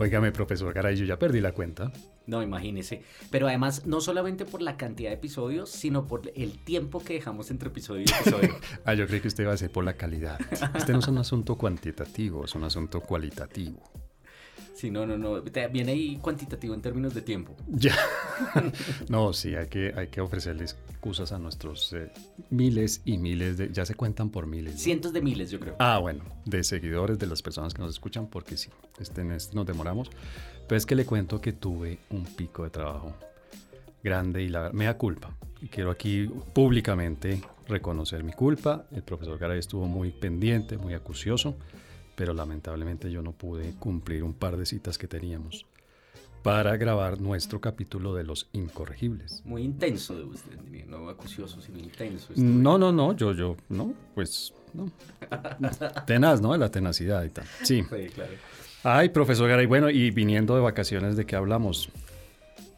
Óigame, profesor Garay, yo ya perdí la cuenta. No, imagínese. Pero además, no solamente por la cantidad de episodios, sino por el tiempo que dejamos entre episodio y episodio. ah, yo creí que usted iba a decir por la calidad. Este no es un asunto cuantitativo, es un asunto cualitativo. Sí, no, no, no. Viene ahí cuantitativo en términos de tiempo. Ya. no, sí, hay que, hay que ofrecerles excusas a nuestros eh, miles y miles de. Ya se cuentan por miles. Cientos de miles, yo creo. Ah, bueno, de seguidores, de las personas que nos escuchan, porque sí, este, en este nos demoramos. Pero es que le cuento que tuve un pico de trabajo grande y la me da culpa. Y quiero aquí públicamente reconocer mi culpa. El profesor Garay estuvo muy pendiente, muy acucioso pero lamentablemente yo no pude cumplir un par de citas que teníamos para grabar nuestro capítulo de los incorregibles. Muy intenso de usted, no acucioso, sino intenso. No, no, no, yo, yo, no, pues, no. Tenaz, ¿no? La tenacidad y tal. Sí. Sí, claro. Ay, profesor Garay, bueno, y viniendo de vacaciones, ¿de qué hablamos?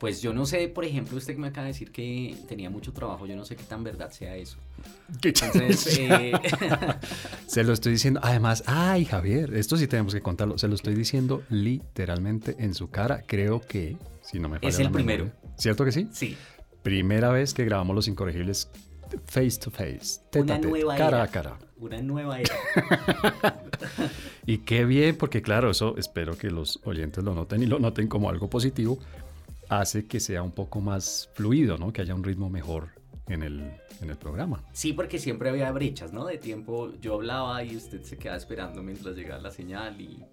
Pues yo no sé, por ejemplo, usted que me acaba de decir que tenía mucho trabajo, yo no sé qué tan verdad sea eso. Entonces, eh... se lo estoy diciendo, además, ay Javier, esto sí tenemos que contarlo, se lo estoy diciendo literalmente en su cara, creo que, si no me falla Es el primero. ¿Cierto que sí? Sí. Primera vez que grabamos Los Incorregibles face to face, teta Una nueva cara era. a cara. Una nueva era. y qué bien, porque claro, eso espero que los oyentes lo noten y lo noten como algo positivo, hace que sea un poco más fluido, ¿no? Que haya un ritmo mejor en el, en el programa. Sí, porque siempre había brechas, ¿no? De tiempo yo hablaba y usted se quedaba esperando mientras llegaba la señal y,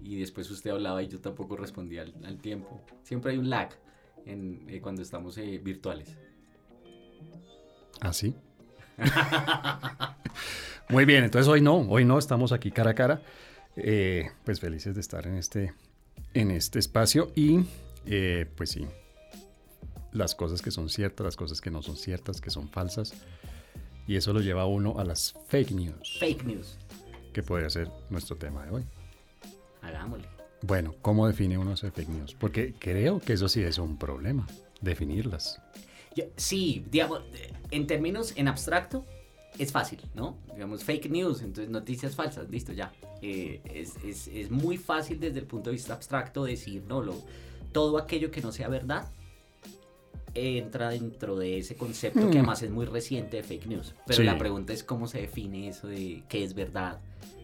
y después usted hablaba y yo tampoco respondía al, al tiempo. Siempre hay un lag en, eh, cuando estamos eh, virtuales. ¿Ah, sí? Muy bien, entonces hoy no, hoy no, estamos aquí cara a cara. Eh, pues felices de estar en este, en este espacio y eh, pues sí, las cosas que son ciertas, las cosas que no son ciertas, que son falsas. Y eso lo lleva a uno a las fake news. Fake news. Que podría ser nuestro tema de hoy. Hagámosle. Bueno, ¿cómo define uno esas fake news? Porque creo que eso sí es un problema, definirlas. Yo, sí, digamos, en términos en abstracto, es fácil, ¿no? Digamos, fake news, entonces noticias falsas, listo, ya. Eh, es, es, es, muy fácil desde el punto de vista abstracto decir, no, lo, todo aquello que no sea verdad entra dentro de ese concepto mm. que además es muy reciente de fake news. Pero sí. la pregunta es cómo se define eso de qué es verdad,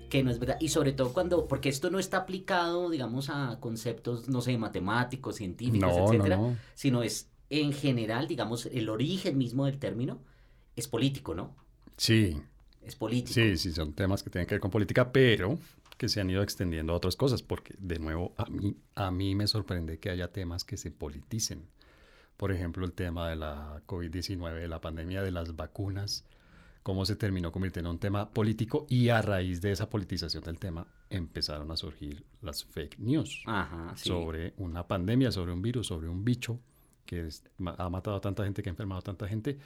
qué no es verdad. Y sobre todo cuando, porque esto no está aplicado, digamos, a conceptos, no sé, matemáticos, científicos, no, etcétera, no, no. sino es en general, digamos, el origen mismo del término es político, ¿no? Sí. Es político. Sí, sí, son temas que tienen que ver con política, pero que se han ido extendiendo a otras cosas, porque de nuevo a mí, a mí me sorprende que haya temas que se politicen. Por ejemplo, el tema de la COVID-19, de la pandemia de las vacunas, cómo se terminó convirtiendo en un tema político y a raíz de esa politización del tema empezaron a surgir las fake news Ajá, sí. sobre una pandemia, sobre un virus, sobre un bicho que es, ha matado a tanta gente, que ha enfermado a tanta gente,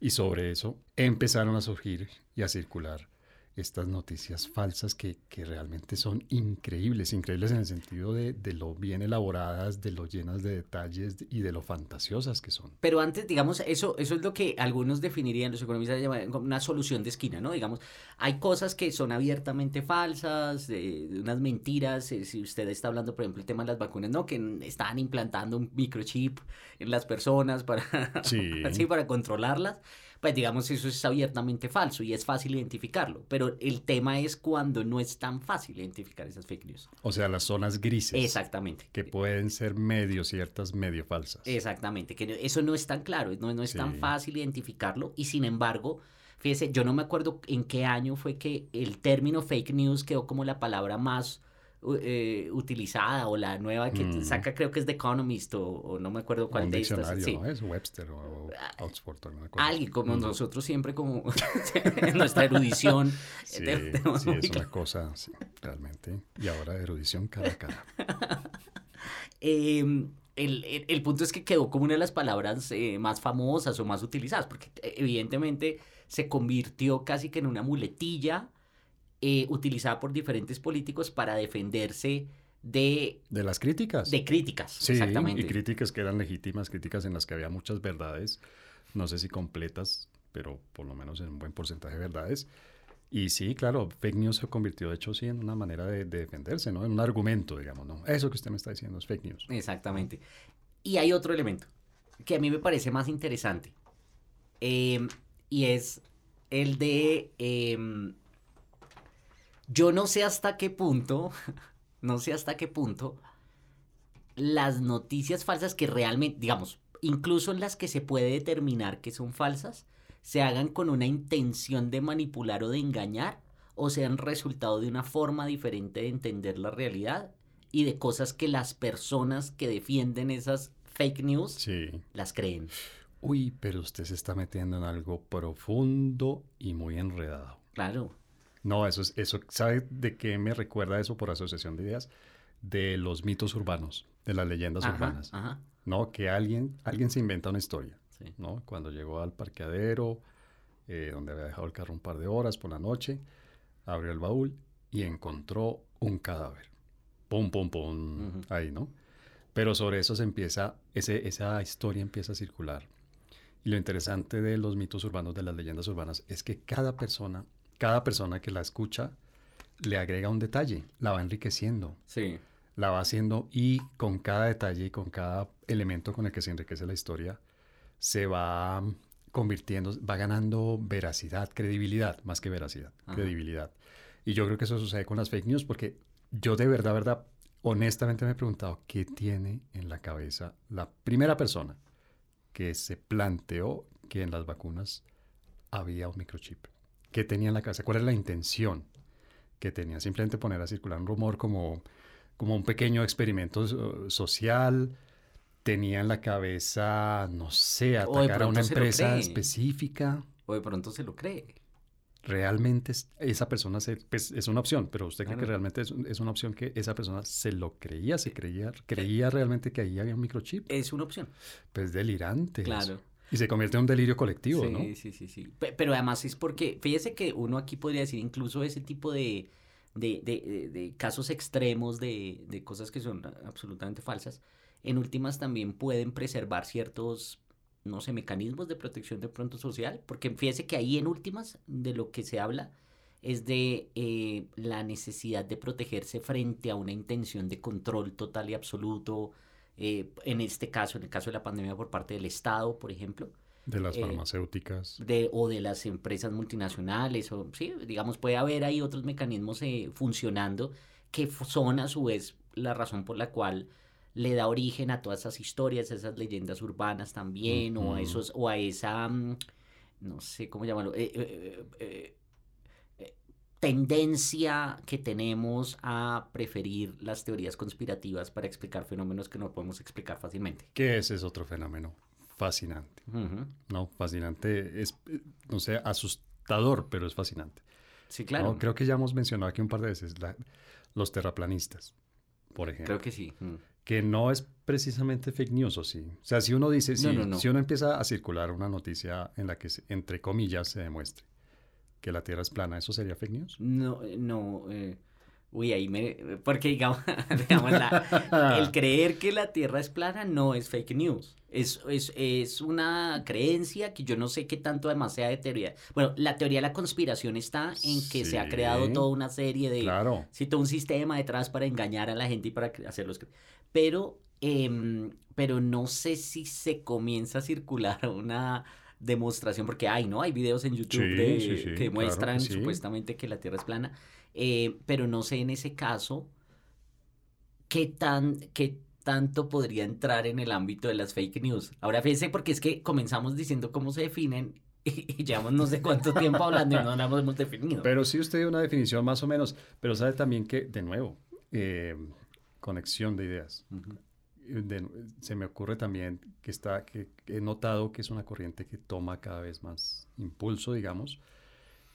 y sobre eso empezaron a surgir y a circular estas noticias falsas que, que, realmente son increíbles, increíbles en el sentido de, de, lo bien elaboradas, de lo llenas de detalles y de lo fantasiosas que son. Pero antes, digamos, eso, eso es lo que algunos definirían, los economistas llaman una solución de esquina, ¿no? Digamos, hay cosas que son abiertamente falsas, de, de unas mentiras, eh, si usted está hablando, por ejemplo, el tema de las vacunas, ¿no? Que están implantando un microchip en las personas para, sí. sí, para controlarlas pues digamos eso es abiertamente falso y es fácil identificarlo, pero el tema es cuando no es tan fácil identificar esas fake news. O sea, las zonas grises. Exactamente. Que pueden ser medio ciertas, medio falsas. Exactamente, que eso no es tan claro, no, no es sí. tan fácil identificarlo y sin embargo, fíjese, yo no me acuerdo en qué año fue que el término fake news quedó como la palabra más eh, utilizada o la nueva que mm. saca creo que es The Economist o, o no me acuerdo cuál un de estas. Sí. ¿no? Es Webster o Oxford. No me acuerdo. Alguien como mm. nosotros siempre como en nuestra erudición. Sí, sí es una cosa sí, realmente. Y ahora erudición cara a cara. eh, el, el, el, punto es que quedó como una de las palabras eh, más famosas o más utilizadas, porque eh, evidentemente se convirtió casi que en una muletilla eh, utilizada por diferentes políticos para defenderse de... De las críticas. De críticas, sí, exactamente. y críticas que eran legítimas, críticas en las que había muchas verdades, no sé si completas, pero por lo menos en un buen porcentaje de verdades. Y sí, claro, fake news se convirtió, de hecho, sí, en una manera de, defenderse, ¿no? En un argumento, digamos, ¿no? Eso que usted me está diciendo es fake news. Exactamente. Y hay otro elemento que a mí me parece más interesante. Em, y es el de... Em, yo no sé hasta qué punto, no sé hasta qué punto las noticias falsas que realmente, digamos, incluso en las que se puede determinar que son falsas, se hagan con una intención de manipular o de engañar o sean resultado de una forma diferente de entender la realidad y de cosas que las personas que defienden esas fake news las creen. Uy, pero usted se está metiendo en algo profundo y muy enredado. Claro. No, eso es, eso, ¿sabe de qué me recuerda eso por asociación de ideas? De los mitos urbanos, de las leyendas urbanas. No, que alguien, alguien se inventa una historia. ¿no? Cuando llegó al parqueadero, eh, donde había dejado el carro un par de horas por la noche, abrió el baúl y encontró un cadáver. Pum, pum, pum, ahí, ¿no? Pero sobre eso se empieza, ese, esa historia empieza a circular. Y lo interesante de los mitos urbanos, de las leyendas urbanas, es que cada persona, cada persona que la escucha, le agrega un detalle, la va enriqueciendo. Sí. La va haciendo y con cada detalle y con cada elemento con el que se enriquece la historia, se va convirtiendo, va ganando veracidad, credibilidad, más que veracidad, credibilidad. Y yo creo que eso sucede con las fake news porque yo de verdad, verdad, honestamente me he preguntado qué tiene en la cabeza la primera persona que se planteó que en las vacunas había un microchip. ¿Qué tenía en la cabeza? ¿Cuál es la intención que tenía? Simplemente poner a circular un rumor como, como un pequeño experimento social, tenía en la cabeza, no sé, atacar a una empresa específica. O de pronto se lo cree. Realmente esa persona se, pues, es una opción, pero usted cree que realmente es, una opción que esa persona se lo creía, se creía, creía realmente que ahí había un microchip. Es una opción. Pues delirante. Claro. Y se convierte en un delirio colectivo, sí, ¿no? Sí, sí, sí. Pero además es porque, fíjese que uno aquí podría decir incluso ese tipo de, de, de, de casos extremos de, de cosas que son absolutamente falsas en últimas también pueden preservar ciertos, no sé, mecanismos de protección de pronto social, porque fíjese que ahí en últimas de lo que se habla es de eh, la necesidad de protegerse frente a una intención de control total y absoluto, eh, en este caso, en el caso de la pandemia por parte del Estado, por ejemplo. De las eh, farmacéuticas. de, o de las empresas multinacionales, o sí, digamos, puede haber ahí otros mecanismos funcionando que son a su vez la razón por la cual le da origen a todas esas historias, a esas leyendas urbanas también, o a esos, o a esa, mm, no sé cómo llamarlo, eh, eh, eh, tendencia que tenemos a preferir las teorías conspirativas para explicar fenómenos que no podemos explicar fácilmente. Que ese es otro fenómeno fascinante. No, fascinante es, no sé, asustador, pero es fascinante. Sí, claro. creo que ya hemos mencionado aquí un par de veces los terraplanistas, por ejemplo. Creo que sí. Mm que no es precisamente fake news, ¿o sí? O sea, si uno dice, si, si uno empieza a circular una noticia en la que, entre comillas, se demuestre que la Tierra es plana, ¿eso sería fake news? No, no. Eh, uy, ahí me... Porque, digamos, el creer que la Tierra es plana no es fake news. Es, es, es, una creencia que yo no sé qué tanto además sea de teoría. Bueno, la teoría de la conspiración está en que se ha creado toda una serie de... Claro. Sí, todo un sistema detrás para engañar a la gente y para hacerlos pero, em, pero no sé si se comienza a circular una demostración, porque hay, ¿no? Hay videos en YouTube que muestran supuestamente que la Tierra es plana, eh, pero no sé en ese caso qué tan, qué tanto podría entrar en el ámbito de las fake news. Ahora fíjense porque es que comenzamos diciendo cómo se definen y llevamos no sé cuánto tiempo hablando y no la hemos definido. Pero sí usted dio una definición más o menos, pero sabe también que, de nuevo, eh, conexión de ideas. Se me ocurre también que, está, que he notado que es una corriente que toma cada vez más impulso, digamos,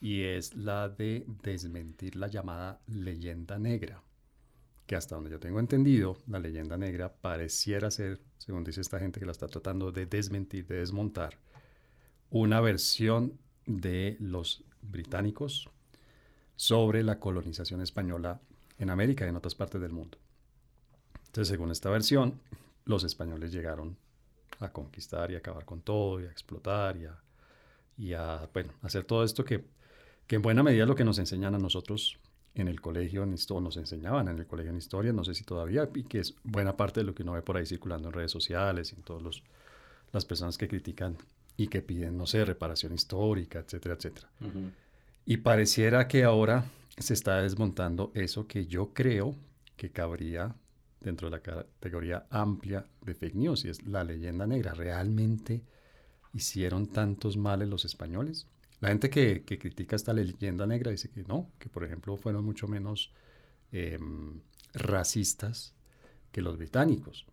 y es la de desmentir la llamada leyenda negra, que hasta donde yo tengo entendido, la leyenda negra pareciera ser, según dice esta gente que la está tratando de desmentir, de desmontar, una versión de los británicos sobre la colonización española en América y en otras partes del mundo. Entonces, según esta versión, los españoles llegaron a conquistar y acabar con todo y a explotar y a y a, bueno, hacer todo esto que, que en buena medida es lo que nos enseñan a nosotros en el colegio, en historia, nos enseñaban en el colegio en historia, no sé si todavía, y que es buena parte de lo que uno ve por ahí circulando en redes sociales y en todas las personas que critican y que piden, no sé, reparación histórica, etcétera, etcétera. Y pareciera que ahora se está desmontando eso que yo creo que cabría dentro de la categoría amplia de fake news, y es la leyenda negra. ¿Realmente hicieron tantos males los españoles? La gente que, critica esta leyenda negra dice que no, que por ejemplo fueron mucho menos em, racistas que los británicos.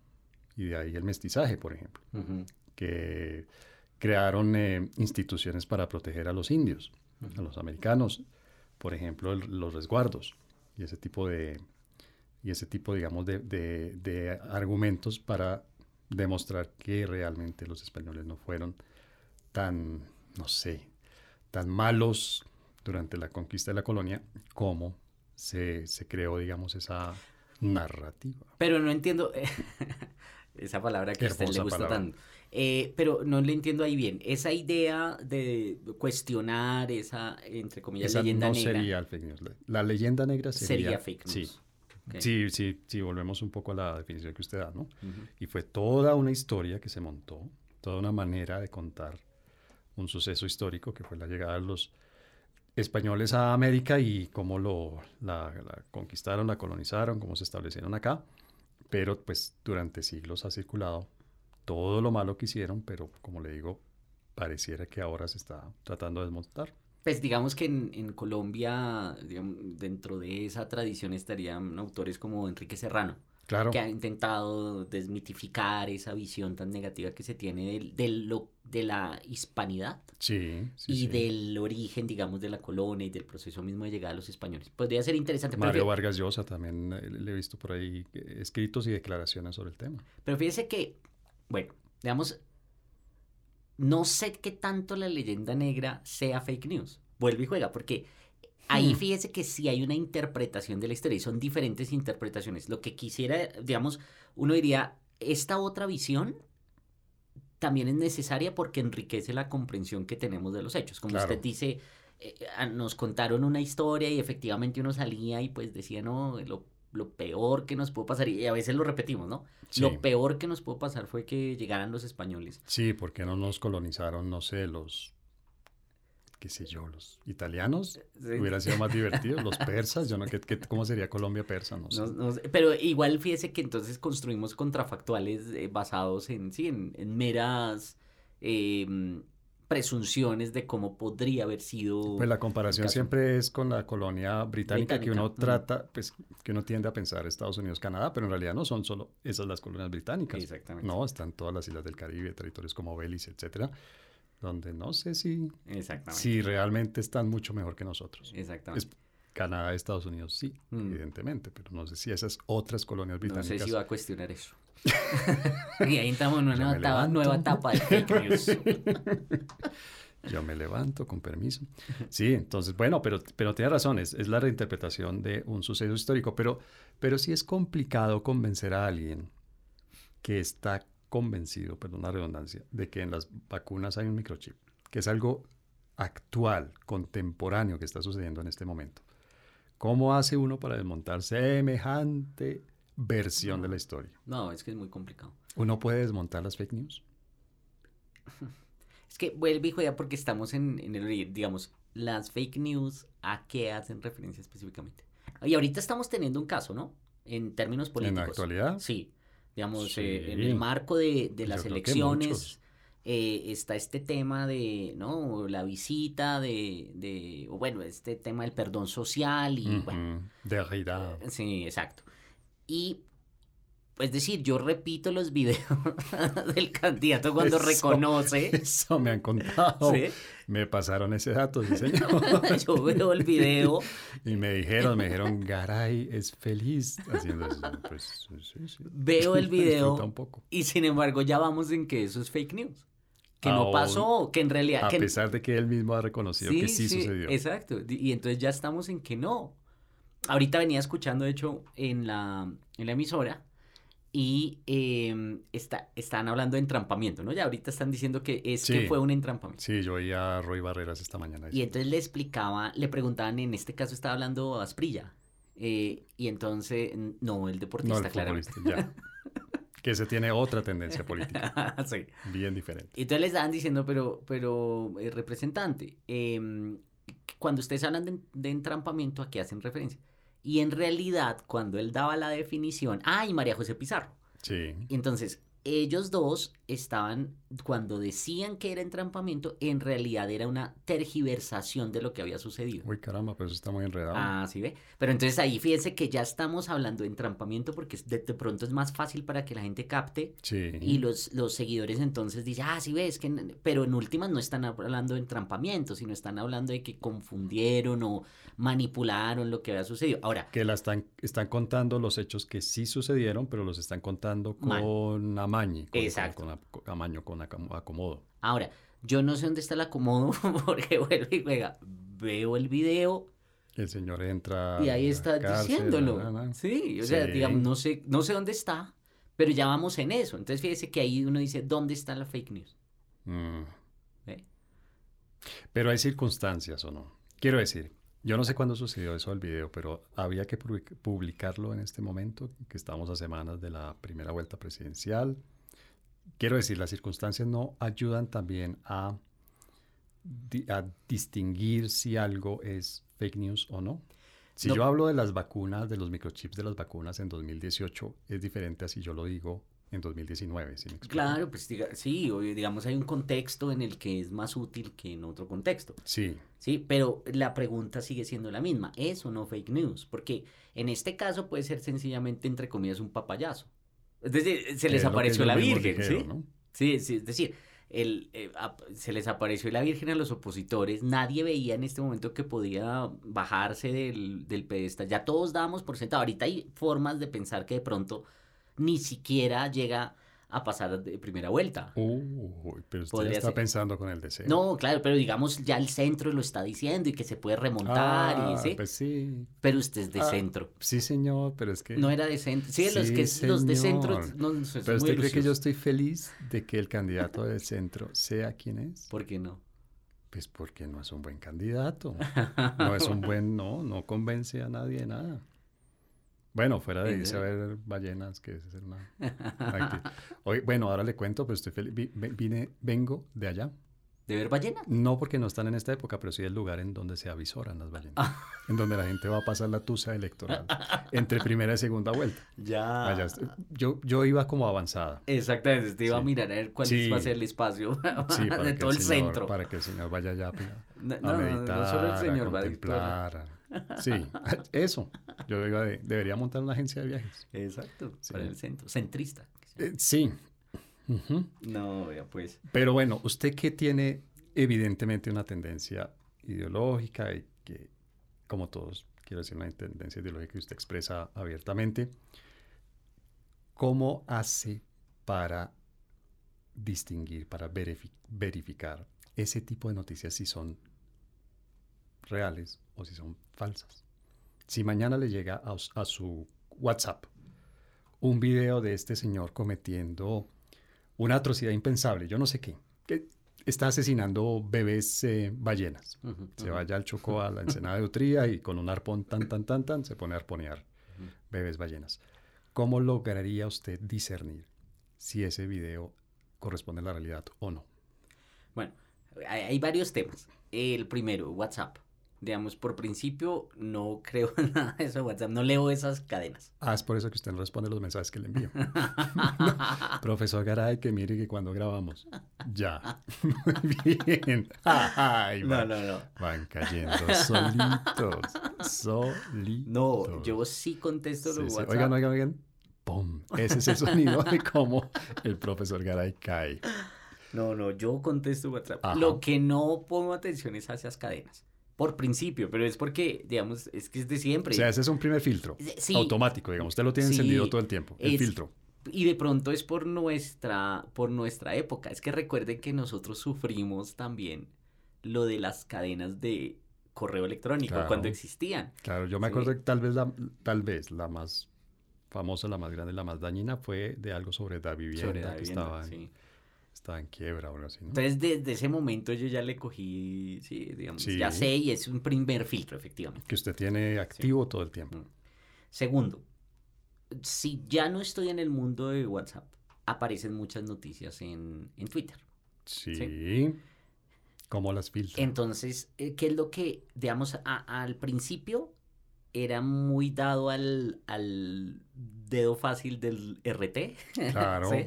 Y de ahí el mestizaje, por ejemplo. Que crearon eh, instituciones para proteger a los indios, a los americanos. Por ejemplo, los resguardos y ese tipo de, y ese tipo, digamos, de, de argumentos para demostrar que realmente los españoles no fueron tan, no sé, tan malos durante la conquista de la colonia como se, se creó, digamos, esa narrativa. Pero no entiendo esa palabra que a usted le gusta tanto. Eh, pero no le entiendo ahí bien. Esa idea de cuestionar esa, entre comillas, leyenda no negra. sería fake news. La leyenda negra sería, sería fake news. Sí. Sí, sí, sí, volvemos un poco a la definición que usted da, ¿no? Y fue toda una historia que se montó, toda una manera de contar un suceso histórico que fue la llegada de los españoles a América y cómo lo, la, conquistaron, la colonizaron, cómo se establecieron acá. Pero pues durante siglos ha circulado todo lo malo que hicieron, pero como le digo, pareciera que ahora se está tratando de desmontar. Pues digamos que en, en Colombia, dentro de esa tradición estarían autores como Enrique Serrano, que ha intentado desmitificar esa visión tan negativa que se tiene de, lo, de la hispanidad sí, y del origen, digamos, de la colonia y del proceso mismo de llegar a los españoles. Podría ser interesante. Mario Vargas Llosa también eh, le he visto por ahí eh, escritos y declaraciones sobre el tema. Pero fíjese que, bueno, digamos, no sé qué tanto la leyenda negra sea fake news. Vuelve y juega, porque Ahí hmm. fíjese que sí hay una interpretación de la historia y son diferentes interpretaciones. Lo que quisiera, digamos, uno diría, esta otra visión también es necesaria porque enriquece la comprensión que tenemos de los hechos. Como usted dice, eh, nos contaron una historia y efectivamente uno salía y pues decía, no, lo, lo peor que nos pudo pasar, y a veces lo repetimos, ¿no? Lo peor que nos pudo pasar fue que llegaran los españoles. Sí, porque no nos colonizaron, no sé, los qué sé yo, los italianos hubieran sido más divertidos, los persas, yo no, ¿qué, cómo sería Colombia persa? No sé. pero igual fíjese que entonces construimos contrafactuales eh, basados en, sí, en, meras em, presunciones de cómo podría haber sido. Pues la comparación siempre es con la colonia británica, que uno trata, pues que uno tiende a pensar Estados Unidos, Canadá, pero en realidad no son solo esas las colonias británicas. Exactamente. No, están todas las islas del Caribe, territorios como Belice, etcétera donde no sé si, si realmente están mucho mejor que nosotros. Exactamente. Canadá, Estados Unidos, sí, mm. evidentemente, pero no sé si esas otras colonias británicas. No sé si va a cuestionar eso. y ahí estamos en una nueva etapa, de fake news. Yo me levanto, con permiso. Sí, entonces, bueno, pero, pero tiene razón, es, es, la reinterpretación de un suceso histórico, pero, pero sí es complicado convencer a alguien que está convencido, perdón la redundancia, de que en las vacunas hay un microchip, que es algo actual, contemporáneo que está sucediendo en este momento. ¿Cómo hace uno para desmontar semejante versión de la historia? No, es que es muy complicado. ¿Uno puede desmontar las fake news? Es que vuelve y juega porque estamos en, en el, digamos, las fake news, ¿a qué hacen referencia específicamente? Y ahorita estamos teniendo un caso, ¿no? En términos políticos. ¿En la actualidad? Sí. Digamos, eh, en el marco de, de las elecciones eh, está este tema de, ¿no? La visita de, de, o bueno, este tema del perdón social y, bueno. De realidad. Eh, sí, exacto. Y es decir, yo repito los videos del candidato cuando reconoce. Eso me han contado. Me pasaron ese dato, sí, señor. yo veo el video. Y me dijeron, me dijeron, Garay es feliz haciendo eso. Pues, sí, sí. Veo el video. Y sin embargo, ya vamos en que eso es fake news. Que no pasó, que en realidad. A pesar de que él mismo ha reconocido que sí, sucedió. Exacto. Y entonces ya estamos en que no. Ahorita venía escuchando, de hecho, en la, en la emisora y eh, está, están hablando de entrampamiento, ¿no? Ya ahorita están diciendo que es que fue un entrampamiento. Sí, yo oí a Roy Barreras esta mañana. Y entonces le explicaba, le preguntaban, en este caso estaba hablando a Asprilla. Eh, y entonces, no, el deportista, no, el Ya. que se tiene otra tendencia política. sí. Bien diferente. Y entonces les estaban diciendo, pero, pero eh, representante, eh, cuando ustedes hablan de, de entrampamiento, ¿a qué hacen referencia? Y en realidad, cuando él daba la definición, ¡ay, ah, María José Pizarro! Sí. Entonces, ellos dos estaban, cuando decían que era entrampamiento, en realidad era una tergiversación de lo que había sucedido. Uy, caramba, pues está muy enredado. Ah, sí ve. Pero entonces ahí fíjense que ya estamos hablando de entrampamiento porque de, de pronto es más fácil para que la gente capte. Sí. Y los, los seguidores entonces dicen, ah, sí ves, que... pero en últimas no están hablando de entrampamiento, sino están hablando de que confundieron o manipularon lo que había sucedido. Ahora. Que la están, están contando los hechos que sí sucedieron, pero los están contando con amaño. Con, Exacto. Con, amaño, con acomodo. Ahora, yo no sé dónde está el acomodo porque vuelve y juega. Veo el video. El señor entra. Y ahí está diciéndolo. Sí, o sea, digamos, no sé, no sé dónde está, pero ya vamos en eso. Entonces fíjese que ahí uno dice, ¿dónde está la fake news? Mm. Pero hay circunstancias o no. Quiero decir, yo no sé cuándo sucedió eso del video, pero había que publicarlo en este momento, que estamos a semanas de la primera vuelta presidencial. Quiero decir, las circunstancias no ayudan también a, a distinguir si algo es fake news o no. Si yo hablo de las vacunas, de los microchips de las vacunas en 2018, es diferente a si yo lo digo en 2019. ¿sí claro, pues sí, digamos hay un contexto en el que es más útil que en otro contexto. Sí. Sí, pero la pregunta sigue siendo la misma, ¿es o no fake news? Porque en este caso puede ser sencillamente, entre comillas, un papayazo. Es decir, se les apareció la Virgen, ¿sí? ¿sí? Sí, es decir, el, eh, se les apareció la Virgen a los opositores, nadie veía en este momento que podía bajarse del, del pedestal, ya todos dábamos por sentado, ahorita hay formas de pensar que de pronto ni siquiera llega a pasar de primera vuelta. pero usted está pensando con el deseo. No, claro, pero digamos ya el centro lo está diciendo y que se puede remontar. y, ah, Pues sí. Pero usted es de ah, centro. Sí, señor, pero es que... No era de centro. Sí, los, que, los de centro... No, pero usted cree que yo estoy feliz de que el candidato del centro sea quien es. ¿Por qué no? Pues porque no es un buen candidato. No es un buen... No, no convence a nadie de nada. Bueno, fuera de irse a ver ballenas, que es una, Hoy, bueno, ahora le cuento, pero estoy feliz. Vine, vengo de allá. ¿De ver ballenas? No, porque no están en esta época, pero sí el lugar en donde se avisoran las ballenas. en donde la gente va a pasar la tusa electoral entre primera y segunda vuelta. Ya. yo, yo iba como avanzada. Exactamente, te iba a mirar a ver cuál va a ser el espacio de todo el, centro. Para que el señor vaya allá pues, a, meditar, no solo el señor, a contemplar. Sí, eso. Yo debería montar una agencia de viajes. Exacto, para el centro. Centrista. Eh, sí. No, pues. Pero bueno, usted que tiene evidentemente una tendencia ideológica y que, como todos, quiero decir, una tendencia ideológica que usted expresa abiertamente, ¿cómo hace para distinguir, para verificar ese tipo de noticias si son reales o si son falsas. Si mañana le llega a, su WhatsApp un video de este señor cometiendo una atrocidad impensable, yo no sé qué, que está asesinando bebés eh, ballenas. se vaya al Chocó a la ensenada de Utría y con un arpón tan, tan, tan, tan, se pone a arponear bebés ballenas. ¿Cómo lograría usted discernir si ese video corresponde a la realidad o no? Bueno, hay varios temas. El primero, WhatsApp digamos, por principio no creo en nada de eso WhatsApp, no leo esas cadenas. Ah, es por eso que usted no responde los mensajes que le envío. Profesor Garay, que mire que cuando grabamos, ya. Muy bien. Ay, no, no, no. Van cayendo solitos, solitos. No, yo sí contesto los WhatsApp. Oigan, oigan, oigan. ¡Pum! Ese es el sonido de cómo el profesor Garay cae. No, no, yo contesto WhatsApp. Lo que no pongo atención es a esas cadenas por principio, pero es porque, digamos, es que es de siempre. O sea, ese es un primer filtro automático, digamos, usted lo tiene encendido todo el tiempo, el filtro. Y de pronto es por nuestra, por nuestra época. Es que recuerden que nosotros sufrimos también lo de las cadenas de correo electrónico cuando existían. Claro, yo me acuerdo que tal vez la, tal vez la más famosa, la más grande, la más dañina, fue de algo sobre la vivienda, Sobre la que vivienda, estaba, en, sí. Estaba en quiebra o algo así, ¿no? Entonces, desde ese momento yo ya le cogí, sí, digamos, Sí. ya sé y es un primer filtro, efectivamente. que usted tiene activo todo el tiempo. Mm. Segundo, si ya no estoy en el mundo de WhatsApp, aparecen muchas noticias en, en Twitter. Sí. ¿Cómo las filtra? Entonces, eh, ¿qué es lo que, digamos, a- al principio era muy dado al, al dedo fácil del RT? Claro. ¿sí?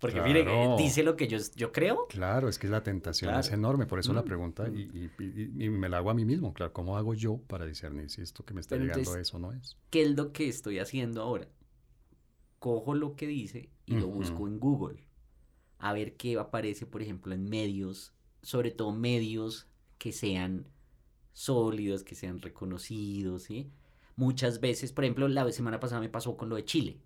Porque mire, claro. dice lo que yo, yo creo. Claro, es que la tentación es Claro. enorme, por eso la Mm, pregunta y, y- y- y me la hago a mí mismo, claro, ¿cómo hago yo para discernir si esto que me está Pero llegando entonces- eso no es? ¿Qué es lo que estoy haciendo ahora? Cojo lo que dice y lo busco en Google. A ver qué aparece, por ejemplo, en medios, sobre todo medios que sean sólidos, que sean reconocidos, ¿sí? Muchas veces, por ejemplo, la semana pasada me pasó con lo de Chile.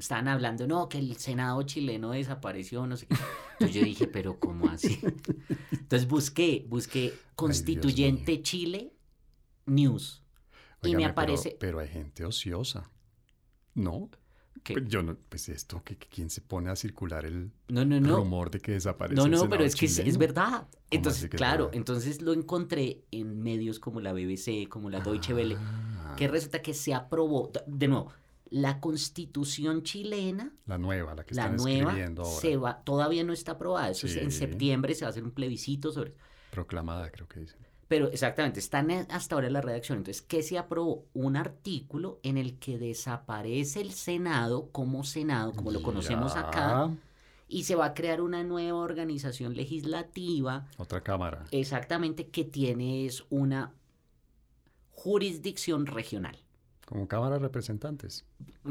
Estaban hablando, no, que el Senado chileno desapareció, no sé qué. Entonces yo dije, pero ¿cómo así? Entonces busqué, busqué Constituyente. Chile News. y me pero- aparece... Pero, hay gente ociosa, ¿no? ¿Qué? Pues yo no, pues esto, que, que ¿quién se pone a circular el No, no, no. rumor de que desaparece No, el no, Senado pero es que es, es verdad. Entonces, claro, verdad? entonces lo encontré en medios como la BBC, como la Deutsche Welle, Ah, que resulta que se aprobó, de nuevo, la constitución chilena, La nueva, la que la están nueva, escribiendo ahora. se va, todavía no está aprobada. Eso es en septiembre se va a hacer un plebiscito sobre Proclamada, creo que dicen. Pero exactamente, están hasta ahora en la redacción. Entonces, ¿qué se aprobó? Un artículo en el que desaparece el Senado como Senado, como lo conocemos Ya, acá, y se va a crear una nueva organización legislativa Otra cámara. exactamente que tiene es una jurisdicción regional. Como cámara de representantes.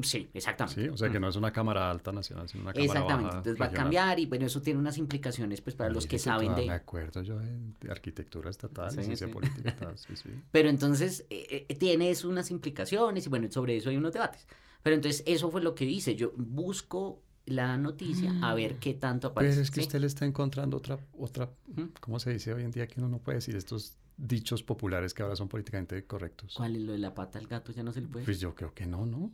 Sí, exactamente. Sí, o sea que no es una cámara alta nacional, sino una cámara Exactamente, baja entonces va a cambiar y bueno, eso tiene unas implicaciones pues para los que saben toda- Me de... acuerdo yo de, de arquitectura estatal, Sí, ciencia sí. política y tal, sí, sí. Pero entonces eh, eh, tiene eso unas implicaciones y bueno, sobre eso hay unos debates. Pero entonces eso fue lo que hice, yo busco la noticia a ver qué tanto aparece. Pero es que ¿sí? usted le está encontrando otra, otra. ¿cómo se dice hoy en día que uno no puede decir estos dichos populares que ahora son políticamente correctos? ¿Cuál es lo de la pata al gato? Ya no se le puede. Pues yo creo que no, ¿no?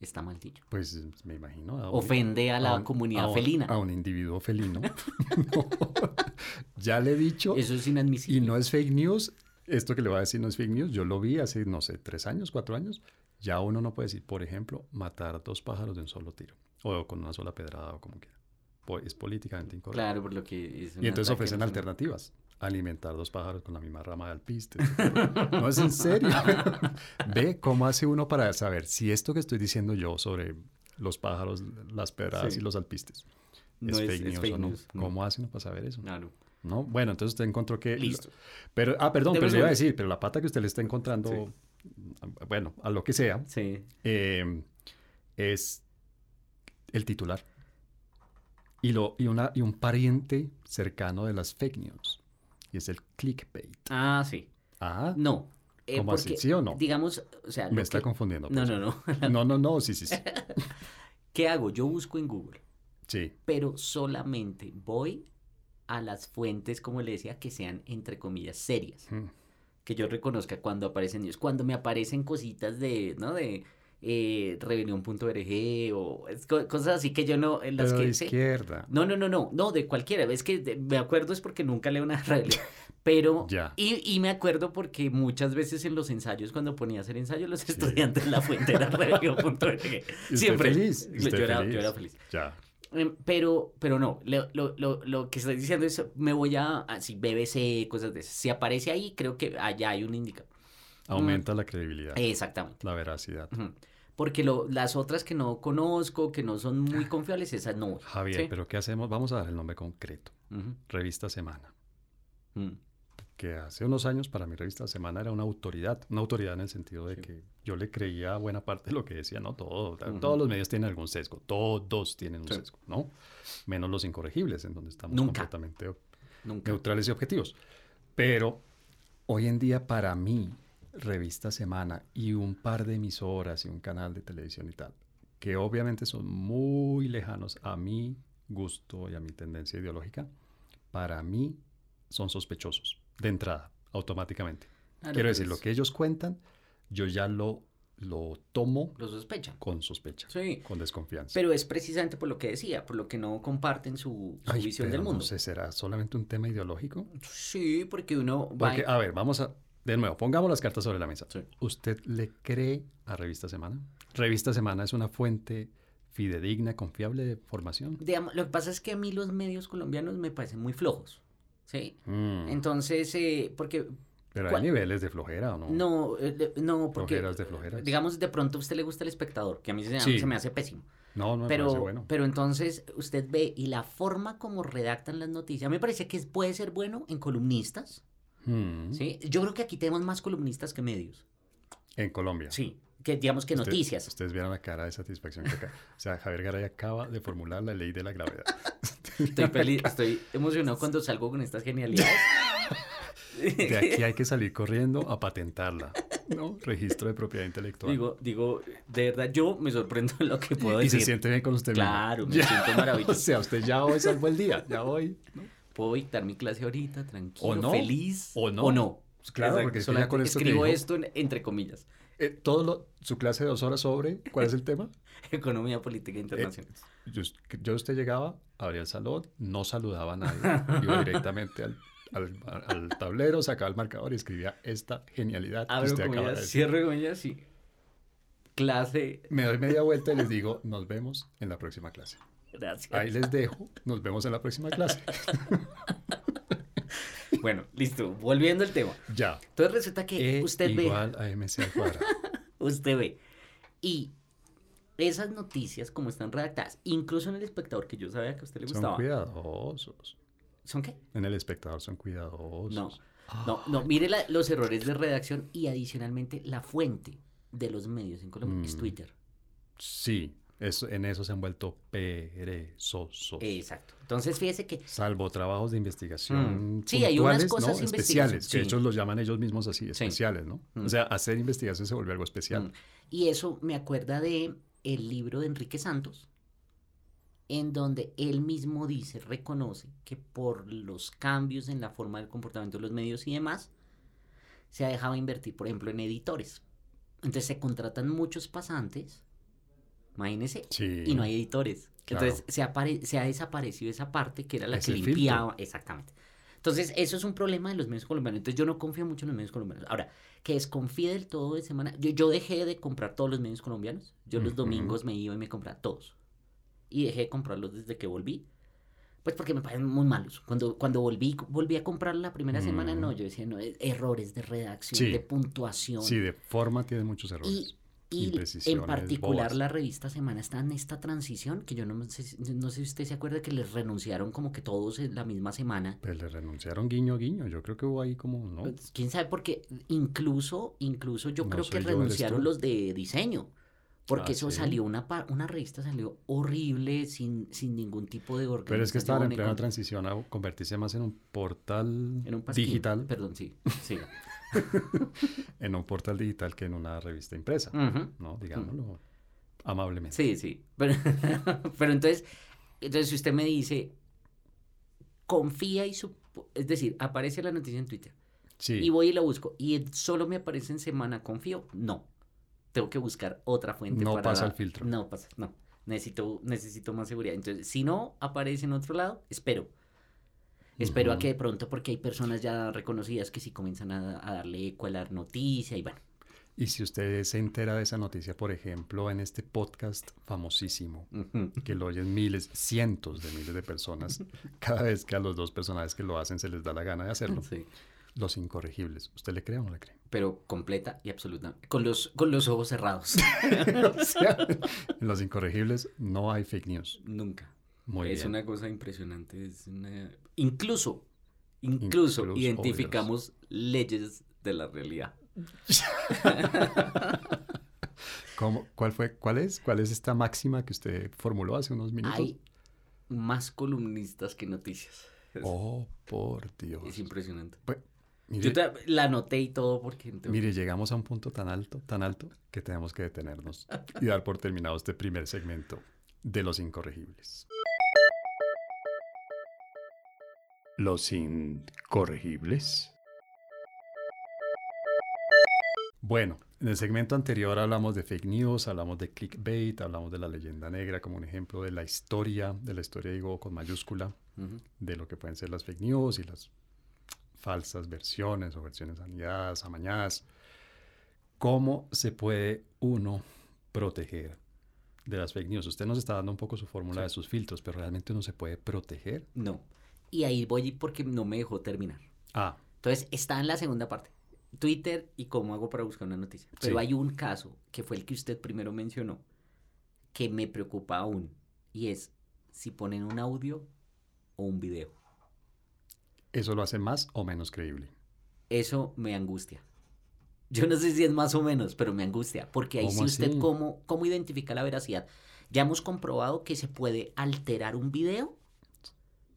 Está mal dicho. Pues me imagino. a un- Ofende a la un- comunidad a un- felina. A un individuo felino. No. Ya le he dicho, Eso es inadmisible. y no es fake news, esto que le voy a decir no es fake news, yo lo vi hace, no sé, tres años, cuatro años, ya uno no puede decir, por ejemplo, matar dos pájaros de un solo tiro, o con una sola pedrada, o como quiera. Es políticamente incorrecto. Claro, por lo que es Y entonces ofrecen alternativas. Alimentar dos pájaros con la misma rama de alpiste. No es en serio. Ve cómo hace uno para saber si esto que estoy diciendo yo sobre los pájaros, las pedradas Sí. y los alpistes No es, fake es news fake o no. news, no. ¿Cómo hace uno para saber eso? Claro. ¿No? Bueno, entonces usted encontró que... Listo. Pero, ah, perdón, pero le iba a decir, pero la pata que usted le está encontrando, bueno, a lo que sea, Sí. eh, es el titular. Y, lo, y, una, y un pariente cercano de las fake news. Y es el clickbait. Ah, sí. Ah, No. eh, ¿Cómo así? ¿Sí o no? Digamos, o sea, me está que- confundiendo. No, no, no. No, no, no, sí, sí, sí. ¿Qué hago? Yo busco en Google, Sí, pero solamente voy a las fuentes, como le decía, que sean entre comillas serias. Mm. Que yo reconozca cuando aparecen ellos. Cuando me aparecen cositas de, ¿no? De eh, rebelión.org o es cosas así que yo no, en las Pero de sí. izquierda. No, no, no, no, no, de cualquiera. Es que de- me acuerdo es porque nunca leo una rebelión. Pero, Ya. y, y me acuerdo porque muchas veces en los ensayos, cuando ponía a hacer ensayos, los estudiantes, la fuente era rebelión.org. ¿Y usted Siempre. feliz? ¿Y Yo era, feliz? yo era feliz. Ya. Em, Pero, pero no, lo, lo, lo, que estoy diciendo es, me voy a, así, BBC, cosas de esas. Si aparece ahí, creo que allá hay un indicador. Aumenta la credibilidad, Exactamente. la veracidad. Porque lo, las otras que no conozco, que no son muy confiables, esas no. Javier, ¿sí? pero ¿qué hacemos? Vamos a dar el nombre concreto. Ujú. Revista Semana. Mm. que hace unos años para mi revista Semana era una autoridad, una autoridad en el sentido de Sí. que yo le creía a buena parte de lo que decía, no todo, Ujú. todos los medios tienen algún sesgo, todos tienen un Sí. sesgo, ¿no? Menos los incorregibles, en donde estamos Nunca. completamente Nunca. neutrales y objetivos. Pero hoy en día para mí, revista Semana y un par de emisoras y un canal de televisión y tal, que obviamente son muy lejanos a mi gusto y a mi tendencia ideológica, para mí son sospechosos de entrada, automáticamente. Claro, Quiero pues, decir, lo que ellos cuentan, yo ya lo lo tomo Lo sospechan. con sospecha, Sí. con desconfianza. Pero es precisamente por lo que decía, por lo que no comparten su, su Ay, visión pero del mundo. No sé, ¿será solamente un tema ideológico? Sí, porque uno va... Porque, a ver, vamos a... De nuevo, pongamos las cartas sobre la mesa. Sí. ¿Usted le cree a Revista Semana? Revista Semana es una fuente fidedigna, confiable de formación. Digamos, lo que pasa es que a mí los medios colombianos me parecen muy flojos. ¿Sí? Mm, Entonces, eh, porque pero hay ¿cuál- niveles de flojera, ¿o no? no, eh, no, porque Flojeras de flojeras. digamos de pronto a usted le gusta el espectador, que a mí se, Sí. se me hace pésimo. No, no me Pero, parece bueno. pero entonces usted ve y la forma como redactan las noticias, a mí me parece que puede ser bueno en columnistas, Mm, ¿sí? Yo creo que aquí tenemos más columnistas que medios, En Colombia. sí, que digamos que Usted- noticias. Ustedes vieron la cara de satisfacción que acá. O sea, Javier Garay acaba de formular la ley de la gravedad. Estoy feliz, estoy emocionado cuando salgo con estas genialidades. De aquí hay que salir corriendo a patentarla. ¿no? Registro de propiedad intelectual. Digo, digo, de verdad, yo me sorprendo en lo que puedo y decir. se siente bien con usted mismo. Claro, me Ya. siento O maravilloso. sea, usted ya hoy salvó el día. Ya hoy. ¿no? Puedo dictar mi clase ahorita, tranquilo, O no, feliz. o no. O no. Pues claro, Exacto, porque es que ya solamente con esto escribo esto en- entre comillas. Eh, todo lo- su clase de dos horas sobre, ¿cuál es el tema? Economía política internacional. Yo, yo usted llegaba, abría el salón, no saludaba a nadie, iba directamente al, al- al tablero, sacaba el marcador y escribía esta genialidad Abro de comillas, decir. cierro comillas y clase. Me doy media vuelta y les digo, nos vemos en la próxima clase. Gracias. Ahí les dejo, nos vemos en la próxima clase. Bueno, listo. Volviendo al tema. Ya. Entonces resulta que E usted ve, igual a MC al cuadrado. usted ve. Y esas noticias, como están redactadas, incluso en el espectador, que yo sabía que a usted le Son gustaba. cuidadosos. ¿Son qué? En el espectador son cuidadosos. No. No, no, mire la- los errores de redacción y adicionalmente la fuente de los medios en Colombia es Mm. Twitter. Sí, eso, en eso se han vuelto perezosos. Exacto. Entonces fíjese que Salvo trabajos de investigación. Mm. Sí, hay unas cosas ¿no? especiales, investigación, que sí. ellos los llaman ellos mismos así, especiales, ¿no? Mm. O sea, hacer investigación se vuelve algo especial. Mm. Y eso me acuerda de el libro de Enrique Santos, en donde él mismo dice, reconoce que por los cambios en la forma del comportamiento de los medios y demás, se ha dejado invertir, por ejemplo, en editores. Entonces se contratan muchos pasantes, imagínense, Sí. y no hay editores. Claro. Entonces se, apare- se ha desaparecido esa parte que era la Ese que filtro. limpiaba. Exactamente. Entonces, eso es un problema de los medios colombianos. Entonces, yo no confío mucho en los medios colombianos. Ahora, que desconfíe del todo de semana. Yo, yo dejé de comprar todos los medios colombianos. Yo los Ujú. domingos me iba y me compraba todos. Y dejé de comprarlos desde que volví. Pues porque me parecen muy malos. Cuando, cuando volví, volví a comprar la primera semana, Mm. no, yo decía, no, eh, errores de redacción, Sí. de puntuación. Sí, de forma tiene muchos errores. Y, y en particular bobas. la revista Semana está en esta transición, que yo no sé, si- no sé si usted se acuerda que les renunciaron como que todos en la misma semana. Pues le renunciaron guiño guiño. Yo creo que hubo ahí como, ¿no? Pues, ¿Quién sabe? Porque incluso, incluso yo No creo que yo, renunciaron los de diseño. Porque Ah, eso ¿sí? salió, una, una revista salió horrible, sin, sin ningún tipo de organización. Pero es que estaban en plena transición a convertirse más en un portal en un pasquín. digital, Perdón, sí. sí. en un portal digital que en una revista impresa. ¿no? Digámoslo amablemente. Sí, sí. Pero, pero entonces, entonces, si usted me dice, confía y su... Es decir, aparece la noticia en Twitter Sí. y voy y la busco y solo me aparece en semana, confío. No. Tengo que buscar otra fuente. No para pasa el filtro. No pasa, no. Necesito, necesito más seguridad. Entonces, si no aparece en otro lado, espero. Espero a que de pronto, porque hay personas ya reconocidas que sí comienzan a, a darle eco a la noticia y bueno. Y si usted se entera de esa noticia, por ejemplo, en este podcast famosísimo, que lo oyen miles, cientos de miles de personas, cada vez que a los dos personajes que lo hacen se les da la gana de hacerlo, Sí. los incorregibles, ¿usted le cree o no le cree? pero completa y absoluta. Con los, con los ojos cerrados. O sea, en los incorregibles no hay fake news. Nunca. Muy es bien. una cosa impresionante. Es una... Incluso, incluso, Incluso, identificamos leyes de la realidad. ¿Cómo- cuál, fue, ¿Cuál es? ¿Cuál es esta máxima que usted formuló hace unos minutos? Hay más columnistas que noticias. Oh, por Dios. es impresionante. Pues, mire, Yo te- la anoté y todo porque... mire, llegamos a un punto tan alto, tan alto, que tenemos que detenernos y dar por terminado este primer segmento de los incorregibles. Los incorregibles. Bueno, en el segmento anterior hablamos de fake news, hablamos de clickbait, hablamos de la leyenda negra como un ejemplo de la historia, de la historia digo con mayúscula, de lo que pueden ser las fake news y las falsas versiones o versiones anidadas, amañadas. ¿Cómo se puede uno proteger de las fake news? Usted nos está dando un poco su fórmula de sus filtros, pero realmente uno se puede proteger. No. Y ahí voy porque no me dejó terminar. Ah, Entonces, está en la segunda parte. Twitter y cómo hago para buscar una noticia. Pero Sí. hay un caso que fue el que usted primero mencionó que me preocupa aún. Y es si ponen un audio o un video. eso lo hace más o menos creíble. Eso me angustia. Yo no sé si es más o menos, pero me angustia. Porque ahí ¿Cómo sí usted así? cómo, cómo identifica la veracidad. Ya hemos comprobado que se puede alterar un video.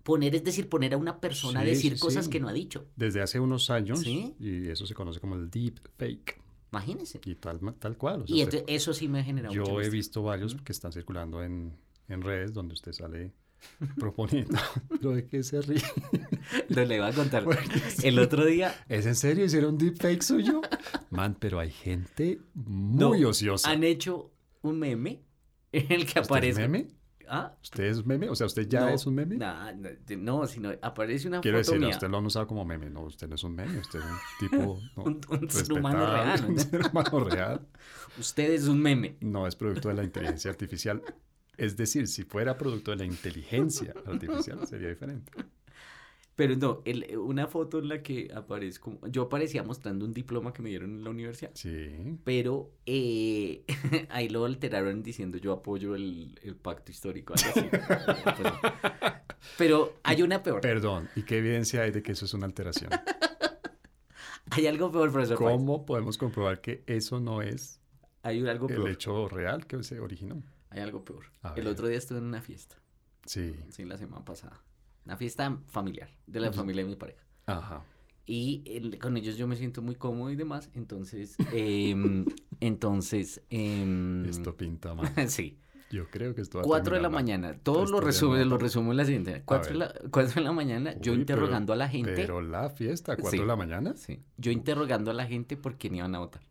Poner, es decir, poner a una persona a decir sí, cosas sí. que no ha dicho. Desde hace unos años, Sí. y eso se conoce como el deep fake, Imagínense. y tal, tal cual. o sea, Y eso sí me ha generado mucha yo he visto varios que están circulando en, en redes donde usted sale proponiendo. ¿Pero de qué se ríe? No le iba a contar. Sí. El otro día ¿Es en serio? ¿Hicieron un deepfake suyo? Man, pero hay gente muy No, ociosa. han hecho un meme en el que ¿Usted es aparece. meme? ¿Ah? ¿Usted es meme? O sea, ¿usted ya No, es un meme? nah, no, no, sino aparece una Quiero foto decir, mía. usted lo han usado como meme. No, usted no es un meme. Usted es un tipo no, Un- un ser humano real. Un ser humano real. Usted es un meme. No es producto de la inteligencia artificial. Es decir, si fuera producto de la inteligencia artificial, sería diferente. Pero no, el- una foto en la que aparezco. Yo aparecía mostrando un diploma que me dieron en la universidad. Sí. Pero eh, ahí lo alteraron diciendo yo apoyo el, el pacto histórico. así. Pero hay una peor. Perdón, ¿y qué evidencia hay de que eso es una alteración? Hay algo peor, profesor. ¿Cómo podemos comprobar que eso no es Hay algo el peor. hecho real que se originó? Hay algo peor. A El ver. otro día estuve en una fiesta. Sí. Sí, la semana pasada. Una fiesta familiar, de la familia de mi pareja. Ajá. Y con ellos yo me siento muy cómodo y demás. Entonces, em, entonces, em, Esto pinta mal. sí. Yo creo que esto va a 4 de la mañana. Todo lo resume, lo resumo en la siguiente. 4 de, la, cuatro de la mañana, yo interrogando pero- a la gente. Pero la fiesta, ¿a 4 Sí. de la mañana? Sí. Yo interrogando a la gente por quién iban a votar.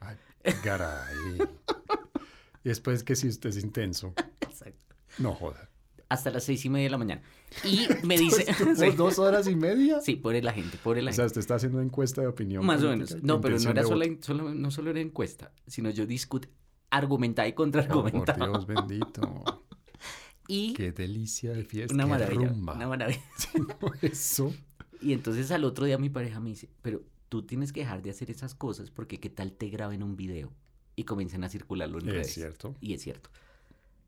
Ay, garay. y después que si usted es intenso. Exacto. No joda. Hasta las seis y media de la mañana. Y me dice. ¿Por dos horas y media? sí, pobre la gente, pobre la O gente. sea, usted está haciendo una encuesta de opinión. Más o menos. No, pero no era solo, solo- no solo era encuesta, sino yo discutí, argumentaba y Oh, por contraargumentaba. Dios bendito. y Qué delicia de fiesta. una maravilla, rumba. una maravilla. No, Eso. Y entonces al otro día mi pareja me dice, pero tú tienes que dejar de hacer esas cosas porque qué tal te graben un video y comiencen a circularlo en redes. Es cierto. Y es cierto.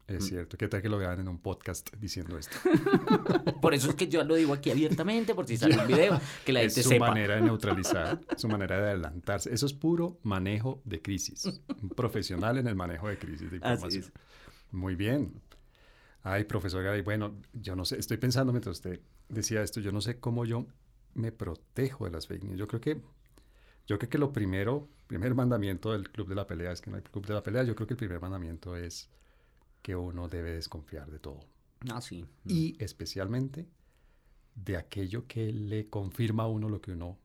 Es Mm. cierto. ¿Qué tal que lo vean en un podcast diciendo esto? Por eso es que yo lo digo aquí abiertamente, por si sale un video, que la es gente su sepa. manera de neutralizar, su manera de adelantarse. Eso es puro manejo de crisis. Un profesional en el manejo de crisis de Así información. es. Muy bien. Ay, profesor Garay, bueno, yo no sé, estoy pensando mientras usted decía esto, yo no sé cómo yo me protejo de las fake news. Yo creo que, yo creo que lo primero, primer mandamiento del club de la pelea es que no hay club de la pelea. Yo creo que el primer mandamiento es que uno debe desconfiar de todo. Ah, sí. Y especialmente de aquello que le confirma a uno lo que uno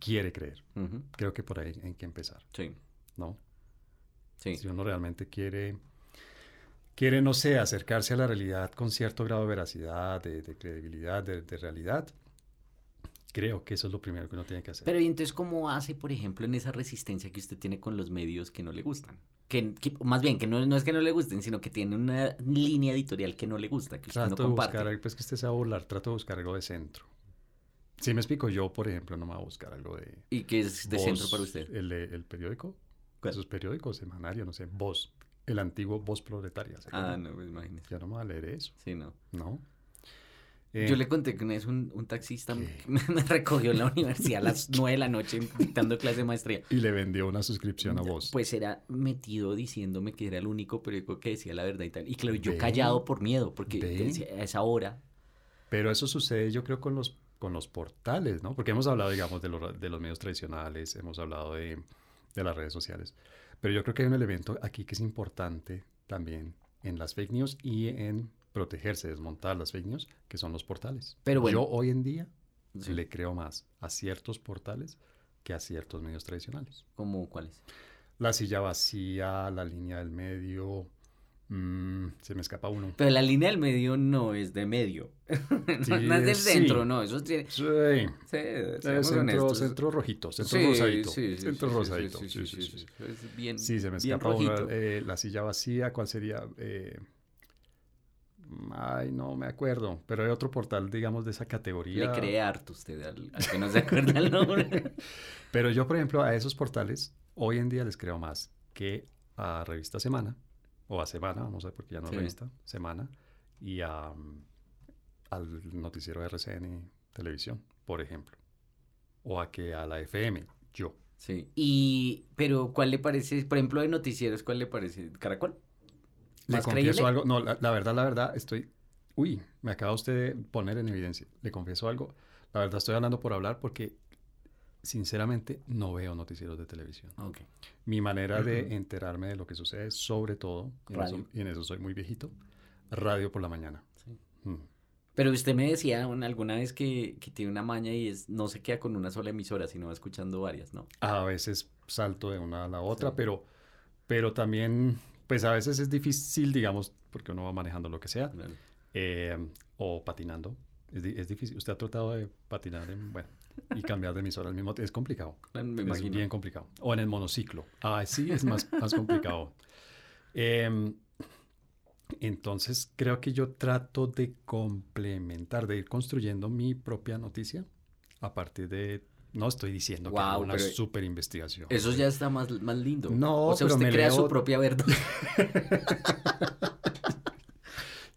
quiere creer. Creo que por ahí hay que empezar, Sí, ¿no? sí. Si uno realmente quiere, quiere, no sé, acercarse a la realidad con cierto grado de veracidad, de, de credibilidad, de, de realidad, creo que eso es lo primero que uno tiene que hacer. Pero ¿y entonces cómo hace, por ejemplo, en esa resistencia que usted tiene con los medios que no le gustan? Que, que- más bien, que no, no es que no le gusten, sino que tiene una línea editorial que no le gusta, que usted trato no de comparte. buscar, algo- pues que usted se va a burlar, trato de buscar algo de centro. Si me explico, yo, por ejemplo, no me voy a buscar algo de... ¿Y que es de Voz, centro para usted? El, de- el periódico, ¿Cuál? esos periódicos, semanario, no sé, Voz, el antiguo Voz Proletaria. ¿se Ah, no, pues imagínese. Ya no me voy a leer eso, Sí, no. ¿no? Yo Eh, le conté que una vez un, un taxista me, recogió en la universidad a las 9 de la noche dictando clase de maestría. Y le vendió una suscripción a Voz. Pues era metido diciéndome que era el único periódico que decía la verdad y tal. Y claro, yo callado por miedo, porque decía, a esa hora. Pero eso sucede, yo creo, con los, con los portales, ¿no? Porque hemos hablado, digamos, de los, de los medios tradicionales, hemos hablado de, de las redes sociales. Pero yo creo que hay un elemento aquí que es importante también en las fake news y en protegerse, desmontar las fake news, que son los portales. Pero bueno. Yo hoy en día Sí. le creo más a ciertos portales que a ciertos medios tradicionales. ¿Cómo cuáles? La silla vacía, la línea del medio, mm, se me escapa uno. Pero la línea del medio no es de medio. no, no es del sí. centro, no. Eso tiene. Sí, Sí, centro, centro rojito, centro Sí, rosadito. sí, sí, centro sí, sí, rosadito. sí, Sí, sí, sí, sí, sí. sí. Es bien, Sí, se me bien escapa rojito. eh, la silla vacía, ¿cuál sería? Eh, ay, no me acuerdo, pero hay otro portal, digamos, de esa categoría. Le cree harto usted al, al que no se acuerda el nombre. Pero yo, por ejemplo, a esos portales, hoy en día les creo más que a Revista Semana, o a Semana, vamos a ver, porque ya no Sí. es Revista, Semana, y a, mm, al noticiero RCN Televisión, por ejemplo, o a que a la FM, yo. Sí. Y, pero, ¿cuál le parece? Por ejemplo, de noticieros, ¿cuál le parece? ¿Caracol? Le ¿Más confieso creíble? algo, no, la, la verdad, la verdad, estoy, uy, me acaba usted de poner en evidencia, le confieso algo, la verdad estoy hablando por hablar porque, sinceramente, no veo noticieros de televisión. Ok. Mi manera de enterarme de lo que sucede, sobre todo, y en, eso, y en eso soy muy viejito, radio por la mañana. Sí. Mm. Pero usted me decía un- alguna vez que, que tiene una maña y es no se queda con una sola emisora, sino va escuchando varias, ¿no? A veces salto de una a la otra, Sí. pero, pero también, pues a veces es difícil, digamos, porque uno va manejando lo que sea, eh, o patinando. Es, di- es difícil. Usted ha tratado de patinar en, bueno, y cambiar de emisora al mismo tiempo. Es complicado. Me es imagino. bien complicado. O en el monociclo. Ah, sí, es más, más complicado. Em, entonces, creo que yo trato de complementar, de ir construyendo mi propia noticia a partir de... No estoy diciendo que haga una super investigación. Eso ya está más, más lindo. No, o sea, pero usted me crea leo- su propia verdad.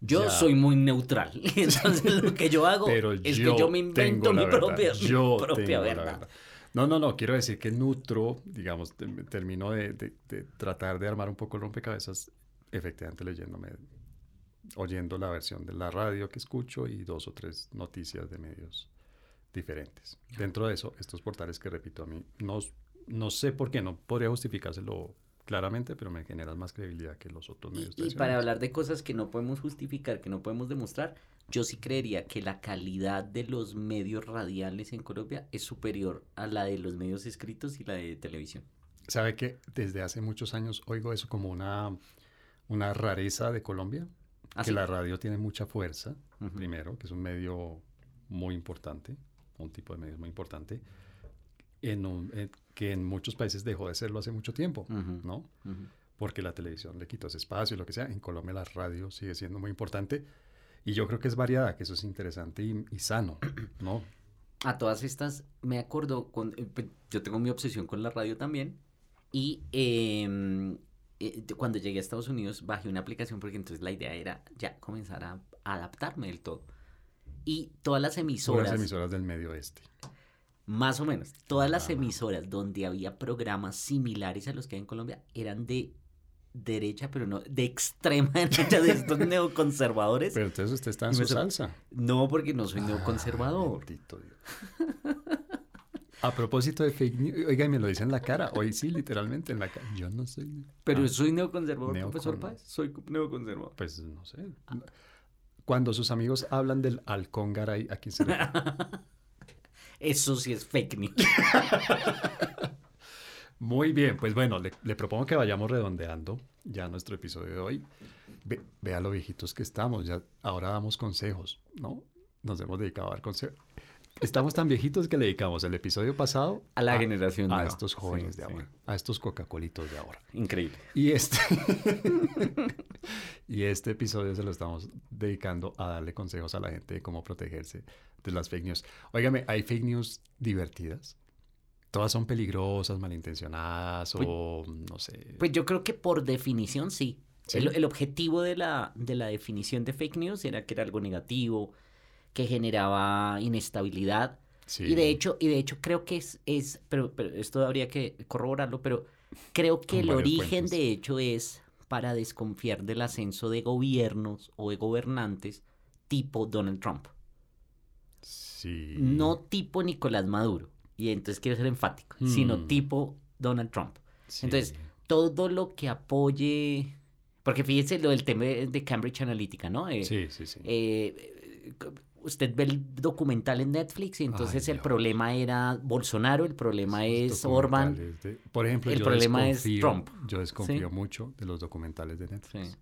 Yo Ya. soy muy neutral. Entonces lo que yo hago Pero es yo que yo me invento mi verdad. propia, mi propia verdad. verdad. No, no, no, quiero decir que nutro, digamos, te- termino de, de- de tratar de armar un poco el rompecabezas, efectivamente leyéndome, oyendo la versión de la radio que escucho y dos o tres noticias de medios diferentes. Dentro de eso, estos portales que repito a mí, no, no sé por qué, no podría justificárselo claramente, pero me generan más credibilidad que los otros medios. Y, y para hablar de cosas que no podemos justificar, que no podemos demostrar, yo sí creería que la calidad de los medios radiales en Colombia es superior a la de los medios escritos y la de televisión. ¿Sabe que desde hace muchos años oigo eso como una, una rareza de Colombia? ¿Ah, que sí? la radio tiene mucha fuerza, primero, que es un medio muy importante, un tipo de medio muy importante, en un- en- que en muchos países dejó de serlo hace mucho tiempo, Ujú. ¿no? Ujú. Porque la televisión le quitó ese espacio y lo que sea. En Colombia la radio sigue siendo muy importante y yo creo que es variada, que eso es interesante y, y sano, ¿no? a todas estas me acuerdo, con, eh, pe- yo tengo mi obsesión con la radio también y em, eh, cuando llegué a Estados Unidos bajé una aplicación porque entonces la idea era ya comenzar a adaptarme del todo. Y todas las emisoras, las emisoras del medio oeste. más o menos, todas las Ah. emisoras donde había programas similares a los que hay en Colombia eran de derecha, pero no, de extrema derecha, de estos neoconservadores. Pero entonces usted está en su salsa. No, porque no soy Ah, neoconservador. Dios. A propósito de fake news, oiga, y me lo dice en la cara, hoy sí, literalmente en la cara. Yo no soy, Pero Ah. soy neoconservador, Neocon- profesor Páez. Soy neoconservador. pues no sé. Cuando sus amigos hablan del halcón garay, ¿a quién se le Eso sí es fake news. Muy bien, pues bueno, le, le propongo que vayamos redondeando ya nuestro episodio de hoy. Ve- vea lo viejitos que estamos, ya ahora damos consejos, ¿no? Nos hemos dedicado a dar consejos. Estamos tan viejitos que le dedicamos el episodio pasado A la generación a estos jóvenes Sí, de sí. ahora, a estos Coca-Colitos de ahora. Increíble. Y este, y este episodio se lo estamos dedicando a darle consejos a la gente de cómo protegerse de las fake news. Óigame, ¿hay fake news divertidas? ¿Todas son peligrosas, malintencionadas o no sé? Pues yo creo que por definición sí. Sí. El, el objetivo de la, de la definición de fake news era que era algo negativo, que generaba inestabilidad. Sí. Y de hecho, y de hecho creo que es, es pero, pero esto habría que corroborarlo, pero creo que el origen fuentes. de hecho es para desconfiar del ascenso de gobiernos o de gobernantes tipo Donald Trump. Sí. No tipo Nicolás Maduro. Y entonces quiero ser enfático, sino Hmm. tipo Donald Trump. Sí. Entonces, todo lo que apoye. Porque fíjense lo del tema de de Cambridge Analytica, ¿no? Eh, sí, sí, sí. eh, usted ve el documental en Netflix y entonces Ay, el Dios. problema era Bolsonaro, el problema Esos es Orban. de- por ejemplo, el yo problema es Trump. Yo desconfío ¿Sí? mucho de los documentales de Netflix. Sí.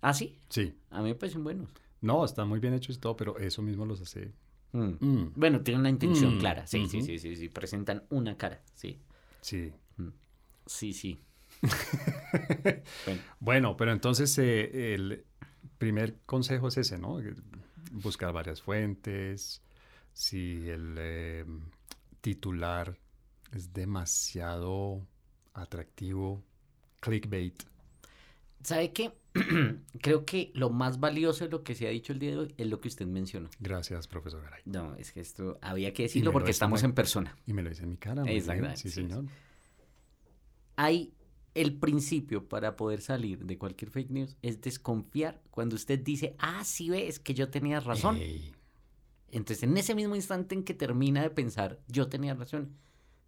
Ah, sí, Sí. a mí me parecen buenos. No, están muy bien hechos y todo, pero eso mismo los hace. Mm. Mm, Bueno, tienen una intención Mm, clara. Sí, sí, sí, sí, sí. Presentan una cara. Sí, sí. sí, sí. bueno, Bueno, pero entonces eh, el primer consejo es ese, ¿no? Buscar varias fuentes. Si el eh, titular es demasiado atractivo, clickbait. ¿sabe qué? Creo que lo más valioso de lo que se ha dicho el día de hoy es lo que usted mencionó. Gracias, profesor Garay. No, es que esto había que decirlo lo porque estamos en persona. Y me lo dice en mi cara. Exactamente, Sí, sí, señor. Hay el principio para poder salir de cualquier fake news es desconfiar cuando usted dice, ah, sí ves que yo tenía razón. Entonces, en ese mismo instante en que termina de pensar, yo tenía razón,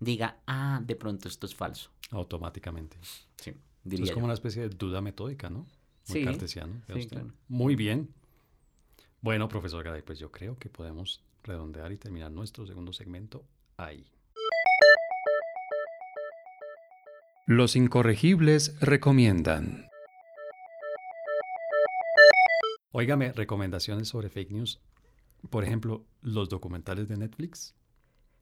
diga, ah, de pronto esto es falso. automáticamente. Sí, diría es como yo. una especie de duda metódica, ¿no? Muy Sí, cartesiano. ¿vea sí, claro. Muy bien. Bueno, profesor Garay, pues yo creo que podemos redondear y terminar nuestro segundo segmento ahí. Los incorregibles recomiendan. Óigame, recomendaciones sobre fake news. Por ejemplo, los documentales de Netflix.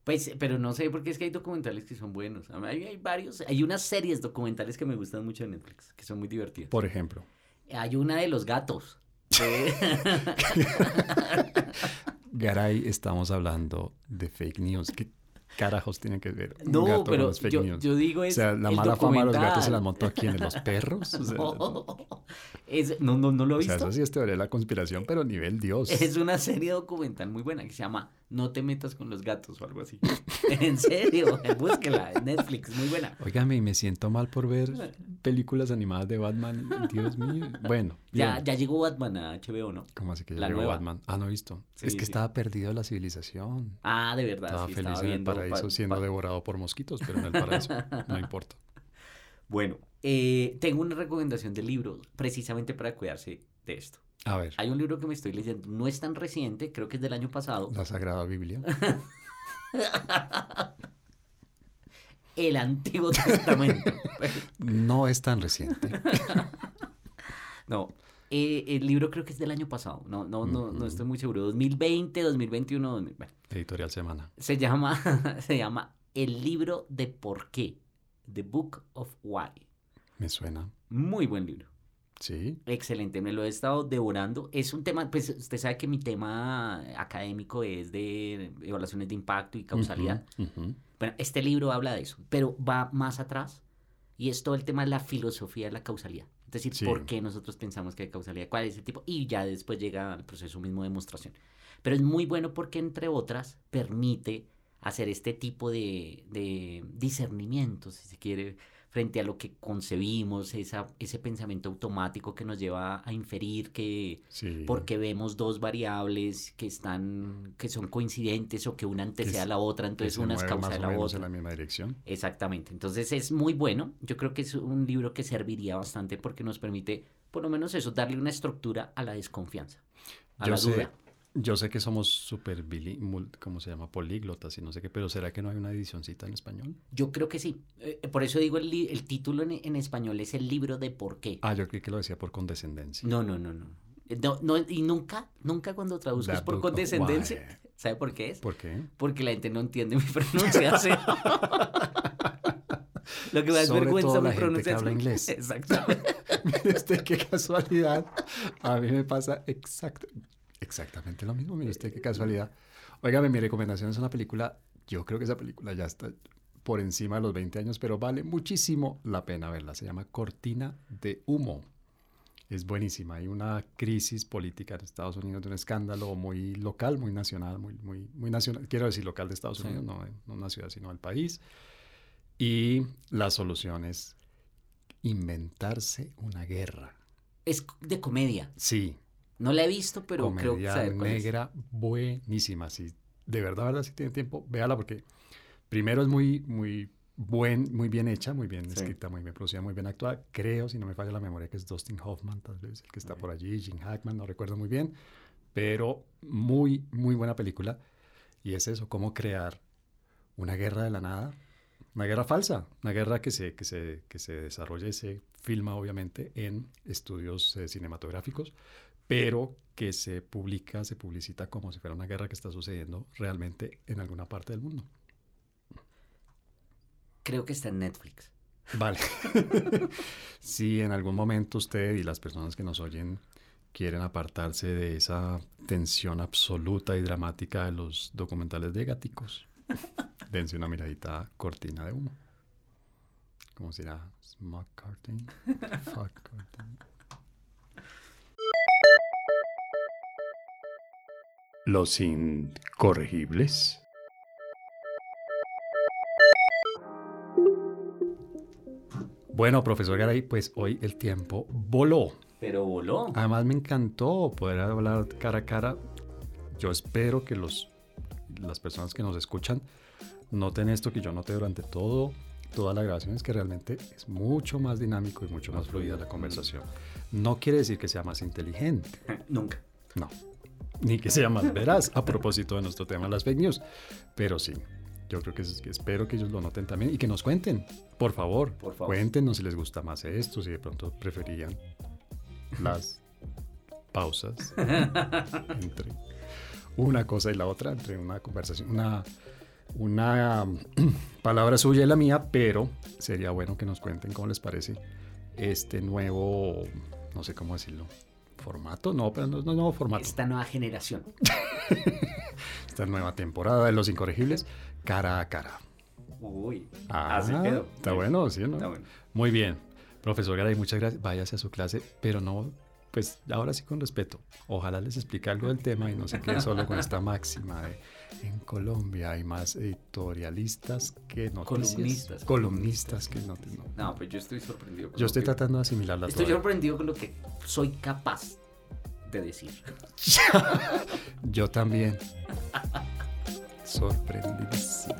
Pues, pero no sé, porque es que hay documentales que son buenos. Hay, hay varios, hay unas series documentales que me gustan mucho de Netflix, que son muy divertidas. Por ejemplo. Hay una de los gatos. de- Garay, estamos hablando de fake news. ¿Qué carajos tiene que ver un no, gato con pero los fake yo, news? yo digo o es sea, la mala fama de los gatos se la montó aquí en los perros. O sea, No, es- no, no, no lo he o sea, visto. eso sí es teoría de la conspiración, pero nivel Dios. Es una serie documental muy buena que se llama No te metas con los gatos o algo así. en serio, búsquela en Netflix, muy buena. Óigame, y me siento mal por ver películas animadas de Batman. Dios mío. Bueno, Ya, bien. ya llegó Batman a HBO, ¿no? ¿Cómo así que ya la llegó nueva. Batman? Ah, no he visto. Sí, es que sí. estaba perdido la civilización. Ah, de verdad. Estaba sí, feliz estaba en el paraíso pa- siendo pa- devorado por mosquitos, pero en el paraíso no importa. Bueno, eh, tengo una recomendación de libro precisamente para cuidarse de esto. A ver, Hay un libro que me estoy leyendo, no es tan reciente, creo que es del año pasado, la Sagrada Biblia. El Antiguo Testamento. No es tan reciente. no, eh, el libro creo que es del año pasado, no, no, no, no estoy muy seguro, 2020, 2021, 2000, bueno, Editorial Semana. se llama, se llama El libro de por qué, The Book of Why. Me suena. Muy buen libro. Sí. Excelente, me lo he estado devorando. Es un tema, pues usted sabe que mi tema académico es de evaluaciones de impacto y causalidad. Ujú, ujú. Bueno, este libro habla de eso, pero va más atrás y es todo el tema de la filosofía de la causalidad. Es decir, Sí. por qué nosotros pensamos que hay causalidad, cuál es el tipo, y ya después llega al proceso mismo de demostración. Pero es muy bueno porque, entre otras, permite hacer este tipo de, de discernimiento, si se quiere, frente a lo que concebimos, esa, ese pensamiento automático que nos lleva a inferir que Sí. porque vemos dos variables que están que son coincidentes o que una antecede a la otra, entonces una es causa de la otra. en la misma dirección. Exactamente. Entonces es muy bueno. Yo creo que es un libro que serviría bastante porque nos permite, por lo menos eso, darle una estructura a la desconfianza, a Yo la sé, duda. Yo sé que somos súper ¿cómo se llama? Políglotas y no sé qué, pero ¿será que no hay una edicióncita en español? Yo creo que sí. Eh, por eso digo el, título en, en español es el libro de por qué. Ah, yo creí que lo decía por condescendencia. No, no, no, no. Eh, No, no, y nunca, nunca cuando traduzco es por condescendencia. ¿Sabe por qué es? ¿Por qué? Porque la gente no entiende mi pronunciación. Lo que me da es Sobre vergüenza todo la gente que pronunciación. habla inglés. Exactamente. Mire usted qué casualidad. A mí me pasa exact- exactamente lo mismo. Mire usted qué casualidad. Óigame, mi recomendación es una película. Yo creo que esa película ya está por encima de los 20 años, pero vale muchísimo la pena verla. Se llama Cortina de Humo. Es buenísima. Hay una crisis política en Estados Unidos de un escándalo muy local, muy nacional, muy, muy, muy nacional. Quiero decir local de Estados Sí. Unidos, no, no una ciudad, sino el país. Y la solución es inventarse una guerra. Es de comedia. Sí, No la he visto, pero creo que comedia saber cuál es. negra buenísima. Sí, de verdad, verdad, si tiene tiempo, véala porque primero es muy, muy buen, muy bien hecha, muy bien Sí. escrita, muy bien producida, muy bien actuada. Creo, si no me falla la memoria, que es Dustin Hoffman, tal vez, el que está Ok. por allí, Jim Hackman, no recuerdo muy bien. pero muy, muy buena película. Y es eso, cómo crear una guerra de la nada, una guerra falsa, una guerra que se, que se, que se desarrolla y se filma obviamente en estudios eh, cinematográficos, pero que se publica, se publicita como si fuera una guerra que está sucediendo realmente en alguna parte del mundo. Creo que está en Netflix. Vale. si en algún momento usted y las personas que nos oyen quieren apartarse de esa tensión absoluta y dramática de los documentales de gaticos, dense una miradita cortina de humo. ¿Cómo será? Smog curtain. Fuck curtain. Los incorregibles. Bueno, profesor Garay, pues hoy el tiempo voló. Pero voló. Además me encantó poder hablar cara a cara. Yo espero que los, las personas que nos escuchan noten esto que yo noté durante todo, toda la grabación, es que realmente es mucho más dinámico y mucho más fluida la conversación. No quiere decir que sea más inteligente. Nunca. No. Ni que sea más veraz a propósito de nuestro tema, las fake news. Pero sí, yo creo que, es, que espero que ellos lo noten también y que nos cuenten, por favor. Por favor. Cuéntenos si les gusta más esto, si de pronto preferían las pausas entre una cosa y la otra, entre una conversación, una, una palabra suya y la mía, pero sería bueno que nos cuenten cómo les parece este nuevo, no sé cómo decirlo, formato, no, pero no es nuevo formato. Esta nueva generación. Esta nueva temporada de Los Incorregibles, cara a cara. Uy, Ah, así quedó. Está bueno, ¿sí o no? Está bueno. Muy bien. Profesor Garay, muchas gracias. Váyase a su clase, pero no, pues ahora sí con respeto. Ojalá les explique algo del tema y no se quede solo con esta máxima de en Colombia hay más editorialistas que noticias. Columnistas. Columnistas que noticias. No. No, pues yo estoy sorprendido. con Yo estoy que- tratando de asimilarla Estoy toda. sorprendido con lo que soy capaz de decir. Yo también. Sorprendidísimo.